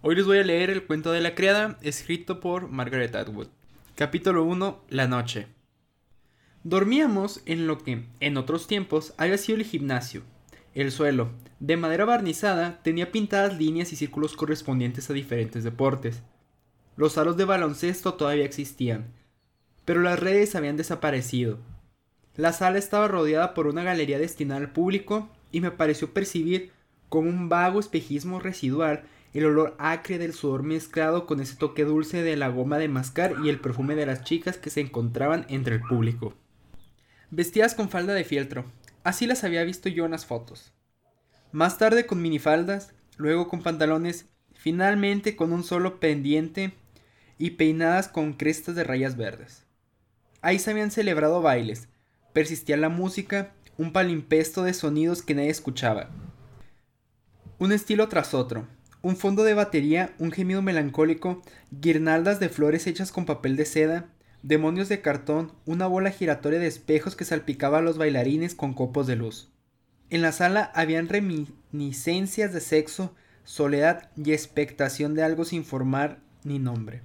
Hoy les voy a leer el cuento de la criada, escrito por Margaret Atwood. Capítulo 1. La noche. Dormíamos en lo que, en otros tiempos, había sido el gimnasio. El suelo, de madera barnizada, tenía pintadas líneas y círculos correspondientes a diferentes deportes. Los aros de baloncesto todavía existían, pero las redes habían desaparecido. La sala estaba rodeada por una galería destinada al público y me pareció percibir, con un vago espejismo residual, el olor acre del sudor mezclado con ese toque dulce de la goma de mascar y el perfume de las chicas que se encontraban entre el público. Vestidas con falda de fieltro, así las había visto yo en las fotos. Más tarde con minifaldas, luego con pantalones, finalmente con un solo pendiente y peinadas con crestas de rayas verdes. Ahí se habían celebrado bailes, persistía la música, un palimpesto de sonidos que nadie escuchaba. Un estilo tras otro, un fondo de batería, un gemido melancólico, guirnaldas de flores hechas con papel de seda, demonios de cartón, una bola giratoria de espejos que salpicaba a los bailarines con copos de luz. En la sala habían reminiscencias de sexo, soledad y expectación de algo sin formar ni nombre.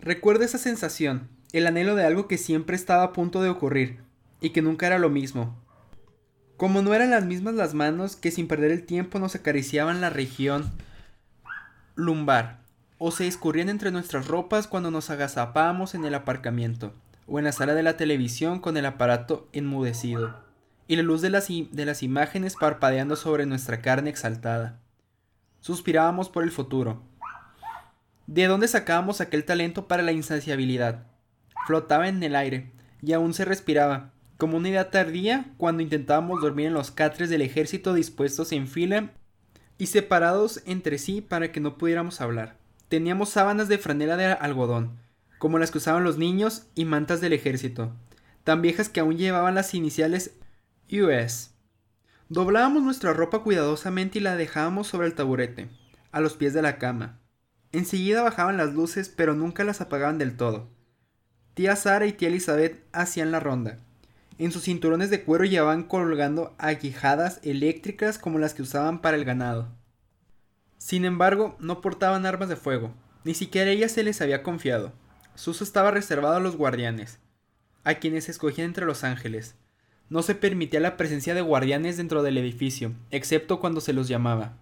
Recuerdo esa sensación, el anhelo de algo que siempre estaba a punto de ocurrir, y que nunca era lo mismo. Como no eran las mismas las manos que sin perder el tiempo nos acariciaban la región lumbar, o se escurrían entre nuestras ropas cuando nos agazapábamos en el aparcamiento, o en la sala de la televisión con el aparato enmudecido, y la luz de las, de las imágenes parpadeando sobre nuestra carne exaltada. Suspirábamos por el futuro. ¿De dónde sacábamos aquel talento para la insaciabilidad? Flotaba en el aire, y aún se respiraba, como una idea tardía cuando intentábamos dormir en los catres del ejército dispuestos en fila y separados entre sí para que no pudiéramos hablar. Teníamos sábanas de franela de algodón, como las que usaban los niños, y mantas del ejército, tan viejas que aún llevaban las iniciales US. Doblábamos nuestra ropa cuidadosamente y la dejábamos sobre el taburete, a los pies de la cama. Enseguida bajaban las luces, pero nunca las apagaban del todo. Tía Sara y tía Elizabeth hacían la ronda. En sus cinturones de cuero llevaban colgando aguijadas eléctricas como las que usaban para el ganado. Sin embargo, no portaban armas de fuego, ni siquiera ella se les había confiado. Su uso estaba reservado a los guardianes, a quienes escogían entre los ángeles. No se permitía la presencia de guardianes dentro del edificio, excepto cuando se los llamaba.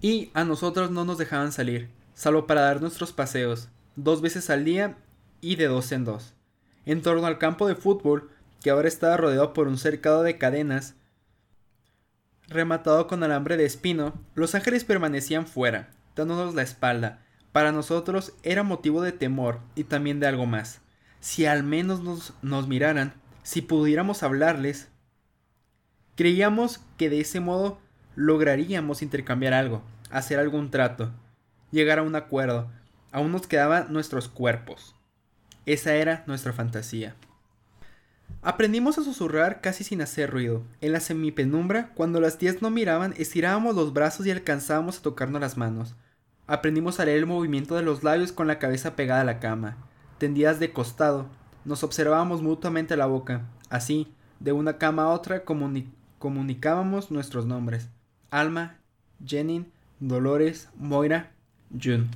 Y a nosotros no nos dejaban salir, salvo para dar nuestros paseos, dos veces al día y de dos en dos. En torno al campo de fútbol que ahora estaba rodeado por un cercado de cadenas, rematado con alambre de espino, los ángeles permanecían fuera, dándonos la espalda. Para nosotros era motivo de temor y también de algo más. Si al menos nos, miraran, si pudiéramos hablarles, creíamos que de ese modo lograríamos intercambiar algo, hacer algún trato, llegar a un acuerdo. Aún nos quedaban nuestros cuerpos. Esa era nuestra fantasía. Aprendimos a susurrar casi sin hacer ruido. En la semipenumbra, cuando las tías no miraban, estirábamos los brazos y alcanzábamos a tocarnos las manos. Aprendimos a leer el movimiento de los labios con la cabeza pegada a la cama. Tendidas de costado, nos observábamos mutuamente la boca. Así, de una cama a otra, comunicábamos nuestros nombres. Alma, Jenin, Dolores, Moira, June.